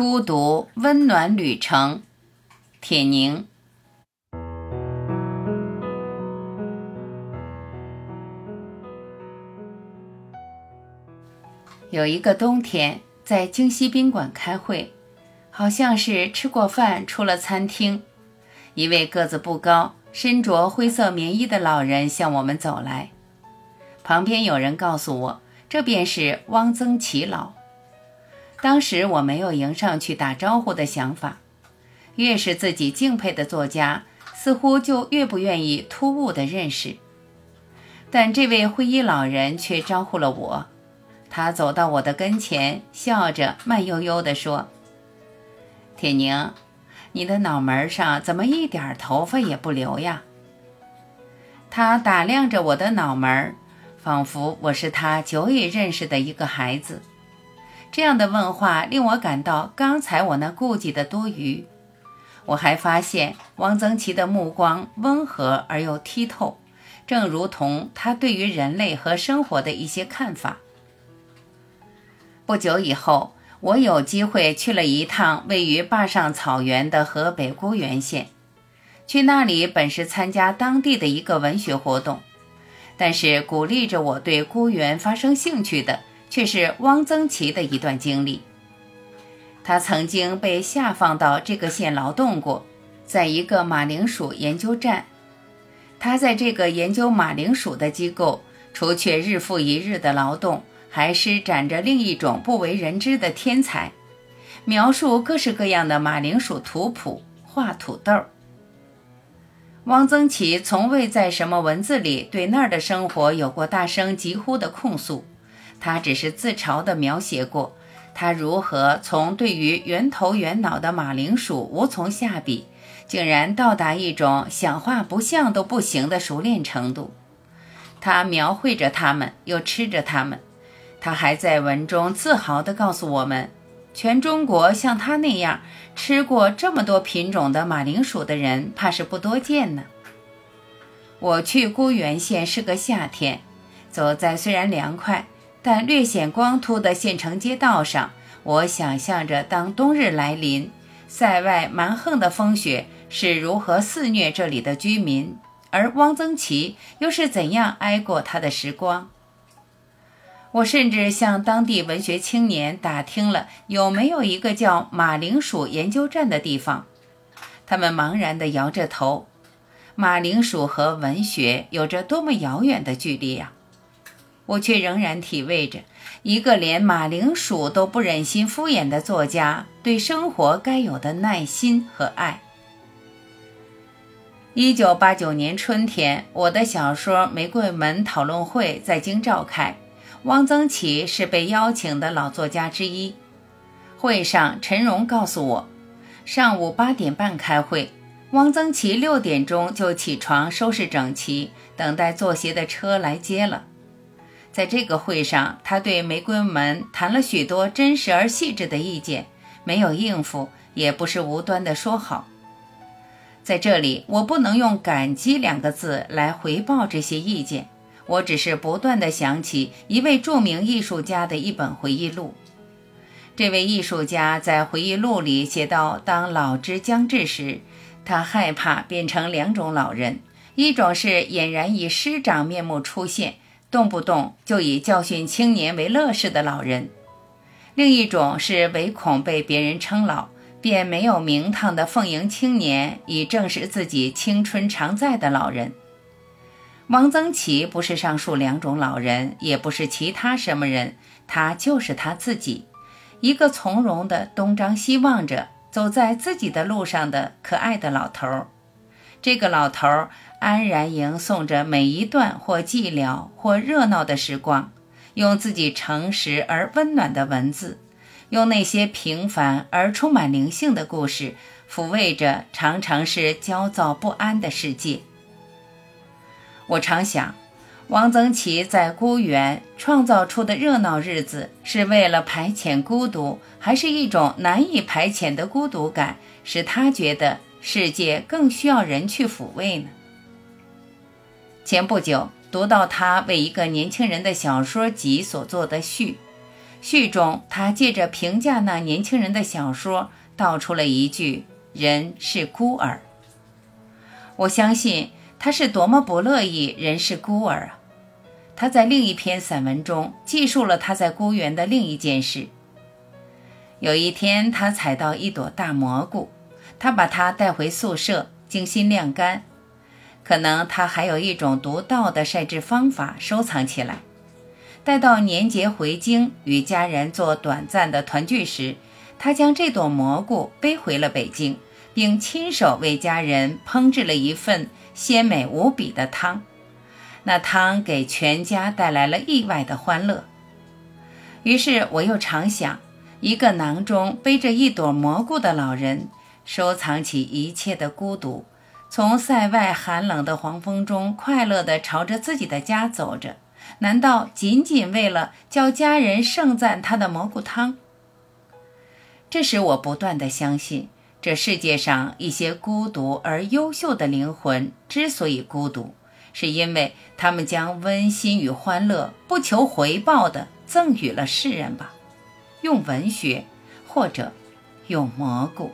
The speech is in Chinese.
孤独温暖旅程，铁凝。有一个冬天，在京西宾馆开会，好像是吃过饭出了餐厅，一位个子不高、身着灰色棉衣的老人向我们走来。旁边有人告诉我，这便是汪曾祺老。当时我没有迎上去打招呼的想法，越是自己敬佩的作家，似乎就越不愿意突兀的认识。但这位灰衣老人却招呼了我。他走到我的跟前，笑着慢悠悠地说：“铁凝，你的脑门上怎么一点头发也不留呀？”他打量着我的脑门，仿佛我是他久已认识的一个孩子。这样的问话令我感到刚才我那顾忌的多余。我还发现汪曾祺的目光温和而又剔透，正如同他对于人类和生活的一些看法。不久以后，我有机会去了一趟位于坝上草原的河北沽源县。去那里本是参加当地的一个文学活动，但是鼓励着我对沽源发生兴趣的，却是汪曾祺的一段经历。他曾经被下放到这个县劳动过，在一个马铃薯研究站。他在这个研究马铃薯的机构，除却日复一日的劳动。还施展着另一种不为人知的天才，描述各式各样的马铃薯图谱，画土豆。汪曾祺从未在什么文字里对那儿的生活有过大声疾呼的控诉，他只是自嘲地描写过他如何从对于圆头圆脑的马铃薯无从下笔，竟然到达一种想画不像都不行的熟练程度。他描绘着它们，又吃着它们。他还在文中自豪地告诉我们，全中国像他那样吃过这么多品种的马铃薯的人，怕是不多见呢。我去孤原县是个夏天，走在虽然凉快，但略显光秃的县城街道上，我想象着当冬日来临，塞外蛮横的风雪是如何肆虐这里的居民，而汪曾祺又是怎样挨过他的时光。我甚至向当地文学青年打听了有没有一个叫马铃薯研究站的地方，他们茫然地摇着头。马铃薯和文学有着多么遥远的距离呀！我却仍然体味着一个连马铃薯都不忍心敷衍的作家对生活该有的耐心和爱。一九八九年春天，我的小说《玫瑰门》讨论会在京召开。汪曾祺是被邀请的老作家之一。会上，陈荣告诉我，上午八点半开会，汪曾祺六点钟就起床收拾整齐，等待坐席的车来接了。在这个会上，他对《玫瑰门》谈了许多真实而细致的意见，没有应付，也不是无端的说好。在这里，我不能用感激两个字来回报这些意见。我只是不断的想起一位著名艺术家的一本回忆录。这位艺术家在回忆录里写道：当老之将至时，他害怕变成两种老人：一种是俨然以师长面目出现，动不动就以教训青年为乐事的老人；另一种是唯恐被别人称老，便没有名堂的奉迎青年，以证实自己青春常在的老人。汪曾祺不是上述两种老人，也不是其他什么人，他就是他自己，一个从容的东张西望着走在自己的路上的可爱的老头儿。这个老头儿安然迎送着每一段或寂寥或热闹的时光，用自己诚实而温暖的文字，用那些平凡而充满灵性的故事，抚慰着常常是焦躁不安的世界。我常想，汪曾祺在孤园创造出的热闹日子，是为了排遣孤独，还是一种难以排遣的孤独感，使他觉得世界更需要人去抚慰呢？前不久读到他为一个年轻人的小说集所做的序，序中，他借着评价那年轻人的小说，道出了一句：“人是孤儿。”我相信他是多么不乐意人是孤儿啊！他在另一篇散文中记述了他在孤园的另一件事。有一天，他采到一朵大蘑菇，他把它带回宿舍，精心晾干。可能他还有一种独到的晒制方法，收藏起来。待到年节回京，与家人做短暂的团聚时，他将这朵蘑菇背回了北京，并亲手为家人烹制了一份鲜美无比的汤。那汤给全家带来了意外的欢乐。于是我又常想，一个囊中背着一朵蘑菇的老人，收藏起一切的孤独，从塞外寒冷的黄风中快乐地朝着自己的家走着。难道仅仅为了叫家人盛赞他的蘑菇汤？这使我不断的相信，这世界上一些孤独而优秀的灵魂之所以孤独，是因为他们将温馨与欢乐不求回报的赠予了世人吧，用文学，或者用蘑菇。